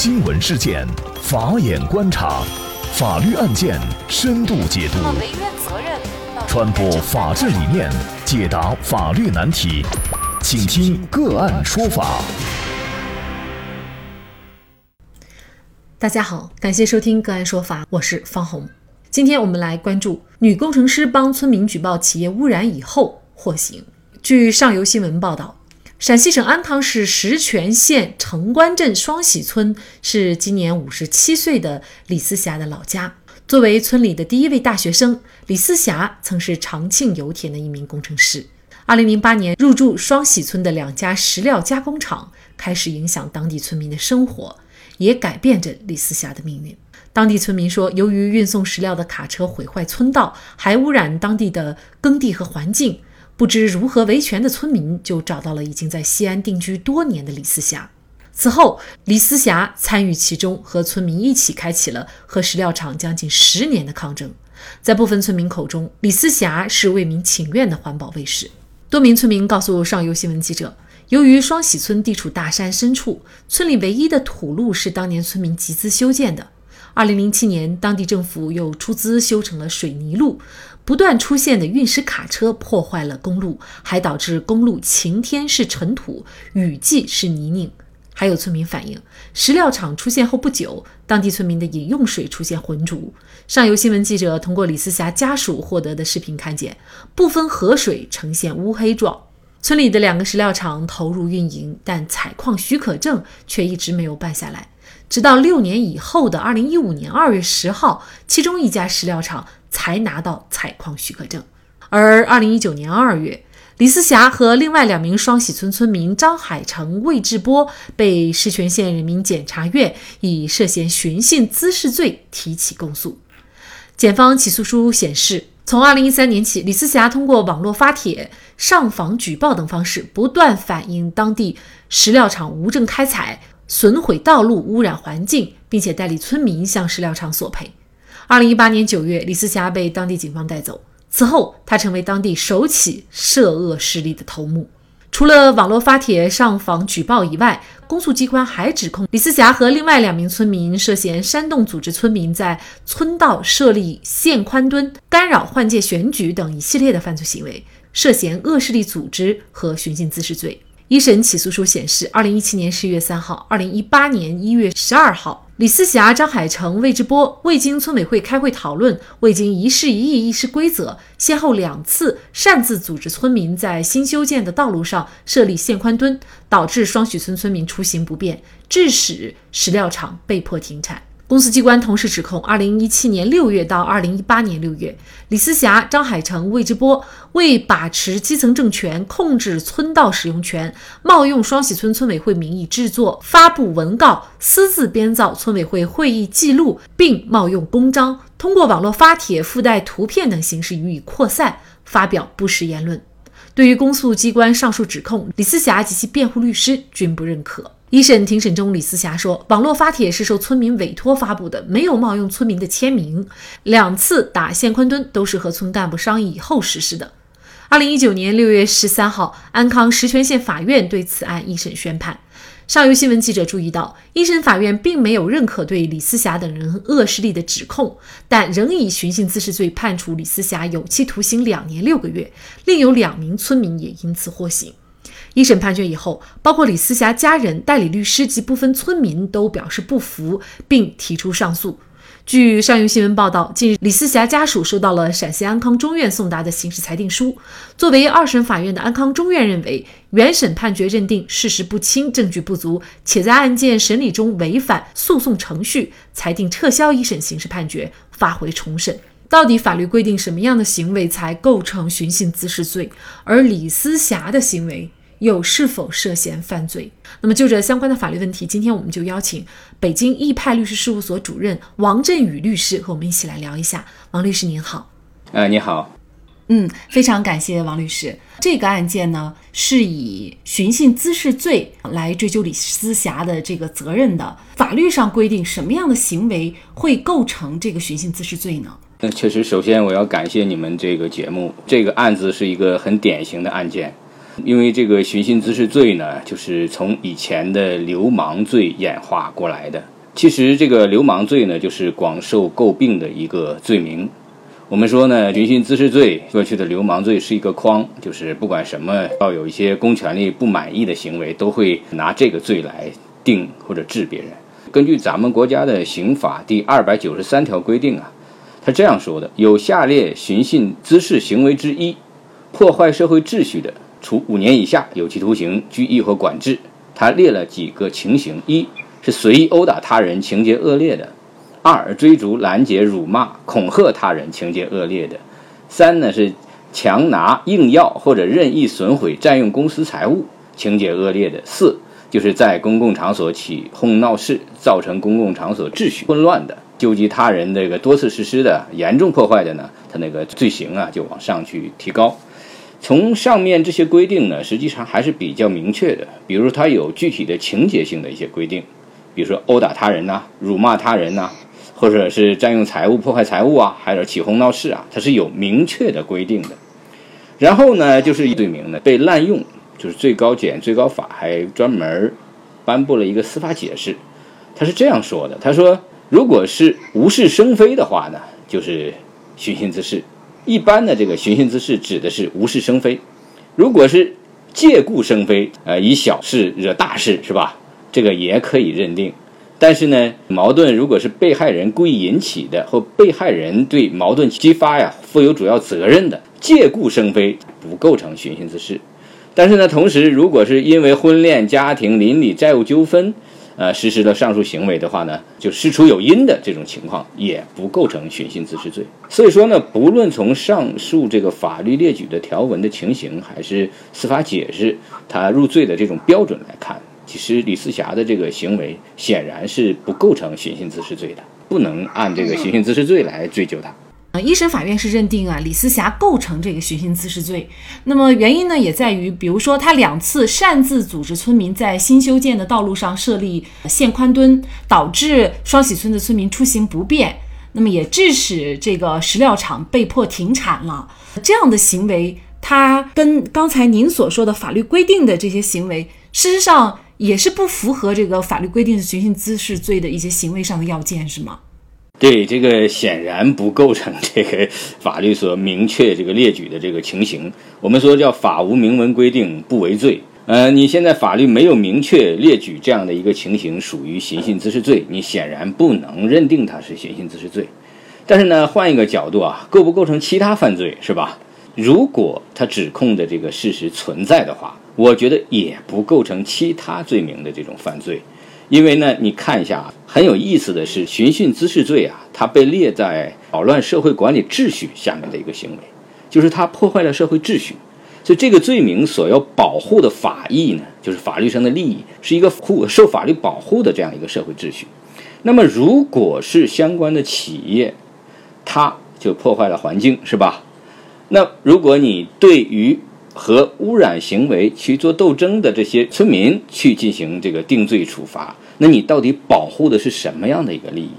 新闻事件，法眼观察，法律案件深度解读，传播法治理念，解答法律难题，请听个案说法。大家好，感谢收听个案说法，我是方红。今天我们来关注女工程师帮村民举报企业污染以后获刑。据上游新闻报道。陕西省安康市石泉县城关镇双喜村是今年五十七岁的李思霞的老家。作为村里的第一位大学生，李思霞曾是长庆油田的一名工程师。二零零八年入驻双喜村的两家石料加工厂开始影响当地村民的生活，也改变着李思霞的命运。当地村民说，由于运送石料的卡车毁坏村道，还污染当地的耕地和环境。不知如何维权的村民就找到了已经在西安定居多年的李思霞。此后，李思霞参与其中，和村民一起开启了和石料厂将近十年的抗争。在部分村民口中，李思霞是为民请愿的环保卫士。多名村民告诉上游新闻记者，由于双喜村地处大山深处，村里唯一的土路是当年村民集资修建的。二零零七年，当地政府又出资修成了水泥路。不断出现的运石卡车破坏了公路，还导致公路晴天是尘土，雨季是泥泞。还有村民反映，石料厂出现后不久，当地村民的饮用水出现浑浊。上游新闻记者通过李思霞家属获得的视频看见，部分河水呈现乌黑状。村里的两个石料厂投入运营，但采矿许可证却一直没有办下来。直到六年以后的二零一五年二月十号，其中一家石料厂。才拿到采矿许可证。而二零一九年二月，李思霞和另外两名双喜村村民张海成、魏志波被石泉县人民检察院以涉嫌寻衅滋事罪提起公诉。检方起诉书显示，从二零一三年起，李思霞通过网络发帖、上访举报等方式，不断反映当地石料厂无证开采、损毁道路、污染环境，并且代理村民向石料厂索赔。二零一八年九月，李思霞被当地警方带走。此后，他成为当地首起涉恶势力的头目。除了网络发帖、上访举报以外，公诉机关还指控李思霞和另外两名村民涉嫌煽动组织村民在村道设立限宽墩、干扰换届选举等一系列的犯罪行为，涉嫌恶势力组织和寻衅滋事罪。一审起诉书显示，二零一七年十一月三号，二零一八年一月十二号。李思霞、张海成、魏志波未经村委会开会讨论，未经一事一议、议事规则，先后两次擅自组织村民在新修建的道路上设立线宽墩，导致双许村村民出行不便，致使石料厂被迫停产。公司机关同时指控，二零一七年六月到二零一八年六月，李思霞、张海成、魏志波为把持基层政权、控制村道使用权，冒用双喜村村委会名义制作、发布文告，私自编造村委会会议记录，并冒用公章，通过网络发帖、附带图片等形式予以扩散，发表不实言论。对于公诉机关上述指控，李思霞及其辩护律师均不认可。一审庭审中，李思霞说，网络发帖是受村民委托发布的，没有冒用村民的签名。两次打线宽墩都是和村干部商议以后实施的。二零一九年六月十三号，安康石泉县法院对此案一审宣判。上游新闻记者注意到，一审法院并没有认可对李思霞等人恶势力的指控，但仍以寻衅滋事罪判处李思霞有期徒刑两年六个月，另有两名村民也因此获刑。一审判决以后，包括李思霞家人、代理律师及部分村民都表示不服，并提出上诉。据上游新闻报道，近日李思霞家属收到了陕西安康中院送达的刑事裁定书。作为二审法院的安康中院认为，原审判决认定事实不清、证据不足，且在案件审理中违反诉讼程序，裁定撤销一审刑事判决，发回重审。到底法律规定什么样的行为才构成寻衅滋事罪？而李思霞的行为？又是否涉嫌犯罪？那么就这相关的法律问题，今天我们就邀请北京易派律师事务所主任王振宇律师和我们一起来聊一下。王律师您好，呃，你好，嗯，非常感谢王律师。这个案件呢，是以寻衅滋事罪来追究李思霞的这个责任的。法律上规定什么样的行为会构成这个寻衅滋事罪呢？那确实，首先我要感谢你们这个节目，这个案子是一个很典型的案件。因为这个寻衅滋事罪呢，就是从以前的流氓罪演化过来的。其实这个流氓罪呢，就是广受诟病的一个罪名。我们说呢，寻衅滋事罪过去的流氓罪是一个框，就是不管什么要有一些公权力不满意的行为，都会拿这个罪来定或者治别人。根据咱们国家的刑法第二百九十三条规定啊，他这样说的：有下列寻衅滋事行为之一，破坏社会秩序的，处五年以下有期徒刑、拘役或管制。他列了几个情形：一是随意殴打他人，情节恶劣的。二、追逐、拦截、辱骂、恐吓他人，情节恶劣的；三呢是强拿、硬要或者任意损毁、占用公私财物，情节恶劣的；四就是在公共场所起哄闹事，造成公共场所秩序混乱的，纠集他人这个多次实施的，严重破坏的呢，他那个罪行啊就往上去提高。从上面这些规定呢，实际上还是比较明确的，比如它有具体的情节性的一些规定，比如说殴打他人呐，辱骂他人呐。或者是占用财物、破坏财物啊，还有起哄闹事啊，它是有明确的规定的。然后呢，就是罪名呢被滥用，就是最高检、最高法还专门颁布了一个司法解释，他是这样说的：他说，如果是无事生非的话呢，就是寻衅滋事。一般的这个寻衅滋事指的是无事生非，如果是借故生非，呃，以小事惹大事，是吧？这个也可以认定。但是呢，矛盾如果是被害人故意引起的，或被害人对矛盾激发呀负有主要责任的，借故生非不构成寻衅滋事。但是呢，同时如果是因为婚恋、家庭、邻里债务纠纷，呃，实施了上述行为的话呢，就事出有因的这种情况也不构成寻衅滋事罪。所以说呢，不论从上述这个法律列举的条文的情形，还是司法解释他入罪的这种标准来看。其实李思霞的这个行为显然是不构成寻衅滋事罪的，不能按这个寻衅滋事罪来追究他。呃，一审法院是认定啊李思霞构成这个寻衅滋事罪。那么原因呢，也在于，比如说他两次擅自组织村民在新修建的道路上设立限宽墩，导致双喜村的村民出行不便，那么也致使这个石料厂被迫停产了。这样的行为，它跟刚才您所说的法律规定的这些行为，事实上。也是不符合这个法律规定的寻衅滋事罪的一些行为上的要件，是吗？对，这个显然不构成这个法律所明确这个列举的这个情形。我们说叫法无明文规定不为罪。呃，你现在法律没有明确列举这样的一个情形属于寻衅滋事罪，你显然不能认定它是寻衅滋事罪。但是呢，换一个角度啊，构不构成其他犯罪是吧？如果他指控的这个事实存在的话。我觉得也不构成其他罪名的这种犯罪，因为呢，你看一下啊，很有意思的是，寻衅滋事罪啊，它被列在扰乱社会管理秩序下面的一个行为，就是它破坏了社会秩序，所以这个罪名所要保护的法益呢，就是法律上的利益，是一个护受法律保护的这样一个社会秩序。那么，如果是相关的企业，它就破坏了环境，是吧？那如果你对于和污染行为去做斗争的这些村民去进行这个定罪处罚，那你到底保护的是什么样的一个利益？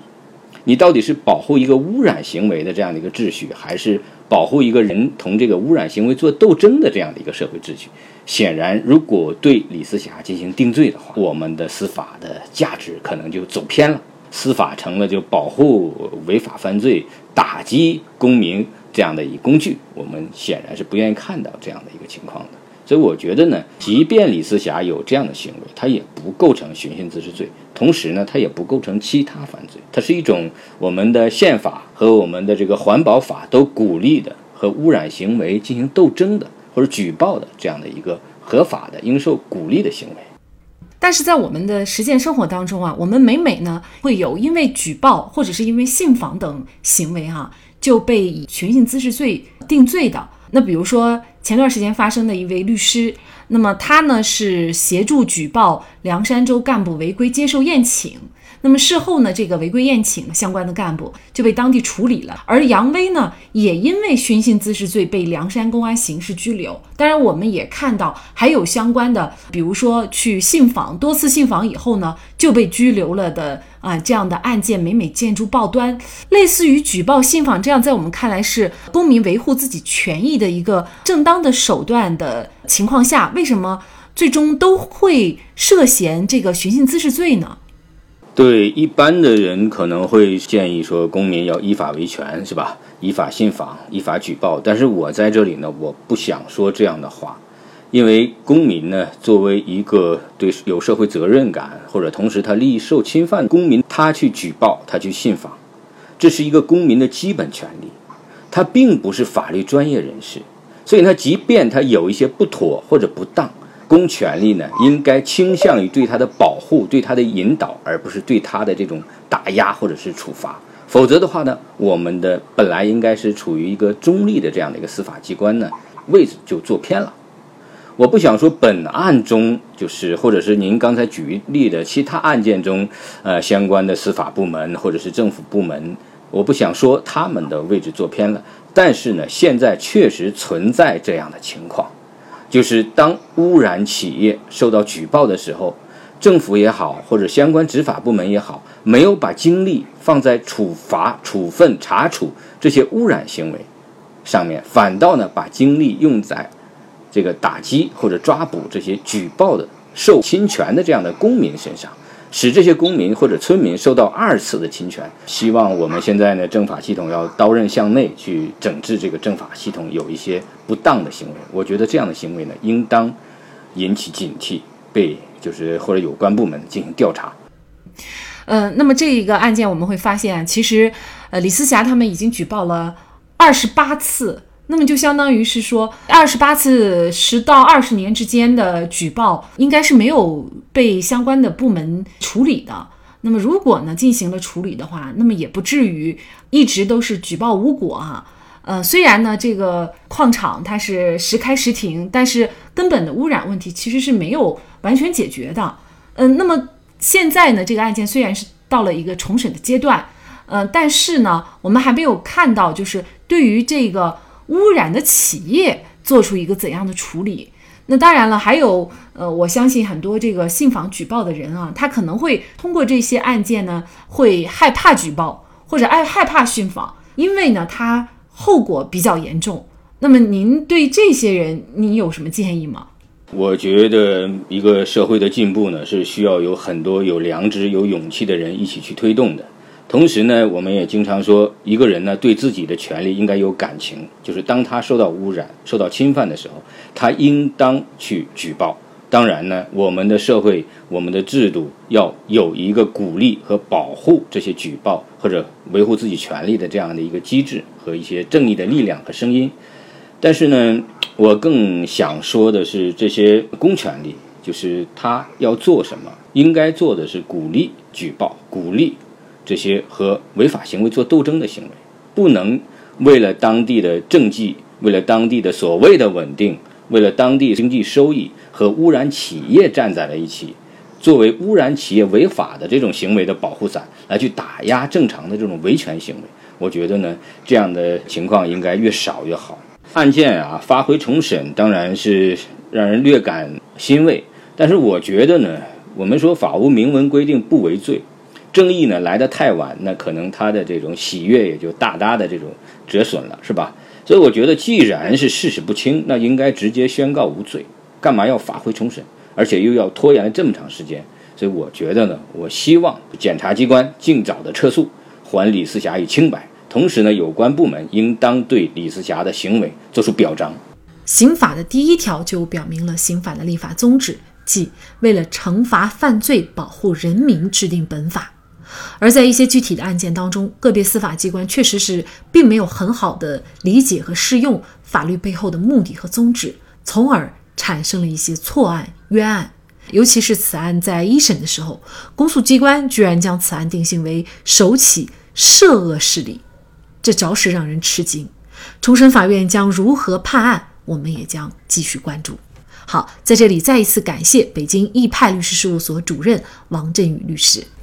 你到底是保护一个污染行为的这样的一个秩序，还是保护一个人同这个污染行为做斗争的这样的一个社会秩序？显然，如果对李思霞进行定罪的话，我们的司法的价值可能就走偏了，司法成了就保护违法犯罪、打击公民。这样的一工具，我们显然是不愿意看到这样的一个情况的。所以我觉得呢，即便李思霞有这样的行为，他也不构成寻衅滋事罪，同时呢，他也不构成其他犯罪。它是一种我们的宪法和我们的这个环保法都鼓励的和污染行为进行斗争的或者举报的这样的一个合法的应受鼓励的行为。但是在我们的实践生活当中啊，我们每每呢会有因为举报或者是因为信访等行为哈。就被以寻衅滋事罪定罪的。那比如说前段时间发生的一位律师，那么他呢是协助举报凉山州干部违规接受宴请。那么事后呢，这个违规宴请相关的干部就被当地处理了，而杨威呢，也因为寻衅滋事罪被凉山公安刑事拘留。当然，我们也看到还有相关的，比如说去信访多次信访以后呢，就被拘留了的啊这样的案件每每见诸报端。类似于举报信访这样，在我们看来是公民维护自己权益的一个正当的手段的情况下，为什么最终都会涉嫌这个寻衅滋事罪呢？对一般的人可能会建议说，公民要依法维权，是吧？依法信访，依法举报。但是我在这里呢，我不想说这样的话，因为公民呢，作为一个对有社会责任感或者同时他利益受侵犯公民，他去举报，他去信访，这是一个公民的基本权利。他并不是法律专业人士，所以他即便他有一些不妥或者不当。公权力呢，应该倾向于对他的保护、对他的引导，而不是对他的这种打压或者是处罚。否则的话呢，我们的本来应该是处于一个中立的这样的一个司法机关呢，位置就坐偏了。我不想说本案中就是，或者是您刚才举例的其他案件中，呃，相关的司法部门或者是政府部门，我不想说他们的位置坐偏了。但是呢，现在确实存在这样的情况。就是当污染企业受到举报的时候，政府也好，或者相关执法部门也好，没有把精力放在处罚、处分、查处这些污染行为上面，反倒呢把精力用在这个打击或者抓捕这些举报的受侵权的这样的公民身上。使这些公民或者村民受到二次的侵权，希望我们现在呢政法系统要刀刃向内去整治这个政法系统有一些不当的行为。我觉得这样的行为呢，应当引起警惕，被就是或者有关部门进行调查。呃，那么这一个案件我们会发现，其实呃李思霞他们已经举报了二十八次。那么就相当于是说，二十八次十到二十年之间的举报，应该是没有被相关的部门处理的。那么如果呢进行了处理的话，那么也不至于一直都是举报无果哈。呃，虽然呢这个矿场它是时开时停，但是根本的污染问题其实是没有完全解决的。嗯，那么现在呢这个案件虽然是到了一个重审的阶段，呃，但是呢我们还没有看到就是对于这个。污染的企业做出一个怎样的处理？那当然了，还有呃，我相信很多这个信访举报的人啊，他可能会通过这些案件呢，会害怕举报或者爱害怕信访，因为呢，他后果比较严重。那么您对这些人，您有什么建议吗？我觉得一个社会的进步呢，是需要有很多有良知、有勇气的人一起去推动的。同时呢，我们也经常说，一个人呢对自己的权利应该有感情，就是当他受到污染、受到侵犯的时候，他应当去举报。当然呢，我们的社会、我们的制度要有一个鼓励和保护这些举报或者维护自己权利的这样的一个机制和一些正义的力量和声音。但是呢，我更想说的是，这些公权力就是他要做什么，应该做的是鼓励举报，鼓励。这些和违法行为做斗争的行为，不能为了当地的政绩，为了当地的所谓的稳定，为了当地经济收益和污染企业站在了一起，作为污染企业违法的这种行为的保护伞来去打压正常的这种维权行为。我觉得呢，这样的情况应该越少越好。案件啊发回重审，当然是让人略感欣慰，但是我觉得呢，我们说法无明文规定不为罪。争议呢来得太晚，那可能他的这种喜悦也就大大的这种折损了，是吧？所以我觉得，既然是事实不清，那应该直接宣告无罪，干嘛要发回重审，而且又要拖延了这么长时间？所以我觉得呢，我希望检察机关尽早的撤诉，还李思霞以清白。同时呢，有关部门应当对李思霞的行为作出表彰。刑法的第一条就表明了刑法的立法宗旨，即为了惩罚犯罪、保护人民制定本法。而在一些具体的案件当中，个别司法机关确实是并没有很好的理解和适用法律背后的目的和宗旨，从而产生了一些错案、冤案。尤其是此案在一审的时候，公诉机关居然将此案定性为首起涉恶势力，这着实让人吃惊。重审法院将如何判案，我们也将继续关注。好，在这里再一次感谢北京易派律师事务所主任王振宇律师。